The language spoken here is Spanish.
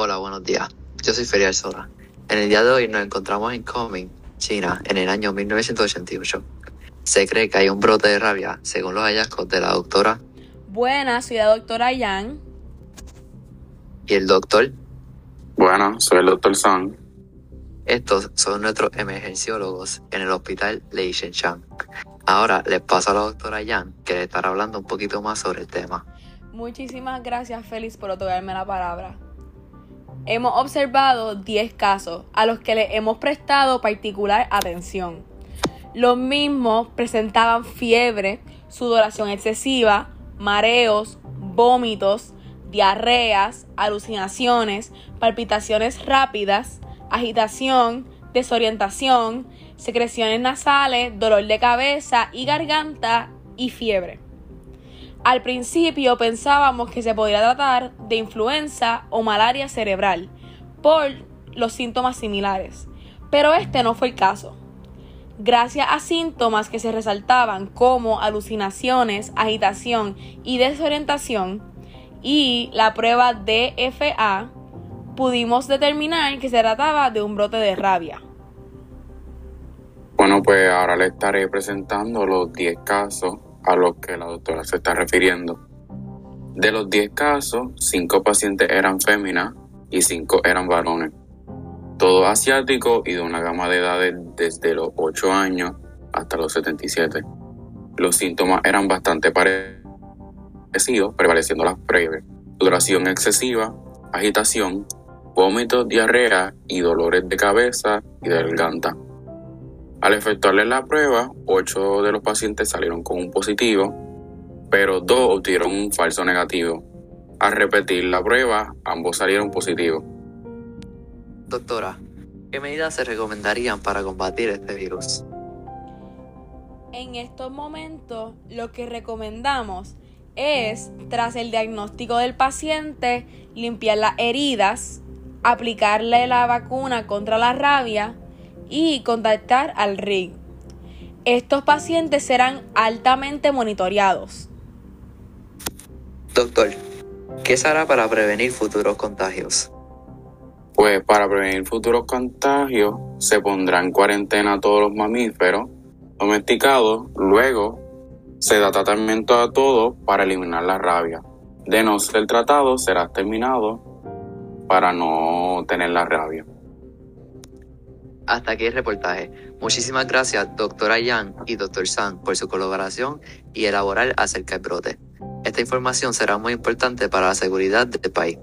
Hola, buenos días. Yo soy Ferial Sola. En el día de hoy nos encontramos en Kunming, China, en el año 1988. Se cree que hay un brote de rabia, según los hallazgos de la doctora Buenas, soy la doctora Yang. y el doctor. Bueno, soy el doctor Sang. Estos son nuestros emergenciólogos en el hospital Lei Shenzhen. Ahora les paso a la doctora Yang, que le estará hablando un poquito más sobre el tema. Muchísimas gracias, Félix, por otorgarme la palabra. Hemos observado 10 casos a los que le hemos prestado particular atención. Los mismos presentaban fiebre, sudoración excesiva, mareos, vómitos, diarreas, alucinaciones, palpitaciones rápidas, agitación, desorientación, secreciones nasales, dolor de cabeza y garganta y fiebre. Al principio pensábamos que se podría tratar de influenza o malaria cerebral por los síntomas similares, pero este no fue el caso. Gracias a síntomas que se resaltaban como alucinaciones, agitación y desorientación y la prueba DFA, pudimos determinar que se trataba de un brote de rabia. Bueno, pues ahora le estaré presentando los 10 casos a los que la doctora se está refiriendo. De los 10 casos, 5 pacientes eran féminas y 5 eran varones. Todos asiáticos y de una gama de edades desde los 8 años hasta los 77. Los síntomas eran bastante parecidos, prevaleciendo las breves. Duración excesiva, agitación, vómitos, diarrea y dolores de cabeza y de garganta. Al efectuarle la prueba, 8 de los pacientes salieron con un positivo, pero 2 obtuvieron un falso negativo. Al repetir la prueba, ambos salieron positivos. Doctora, ¿qué medidas se recomendarían para combatir este virus? En estos momentos lo que recomendamos es, tras el diagnóstico del paciente, limpiar las heridas, aplicarle la vacuna contra la rabia y contactar al RIG. Estos pacientes serán altamente monitoreados. Doctor, ¿qué se hará para prevenir futuros contagios? Pues para prevenir futuros contagios, se pondrá en cuarentena todos los mamíferos domesticados. Luego, se da tratamiento a todos para eliminar la rabia. De no ser tratado, será terminado para no tener la rabia. Hasta aquí el reportaje. Muchísimas gracias, doctora Yang y doctor Sang, por su colaboración y elaborar acerca del brote. Esta información será muy importante para la seguridad del país.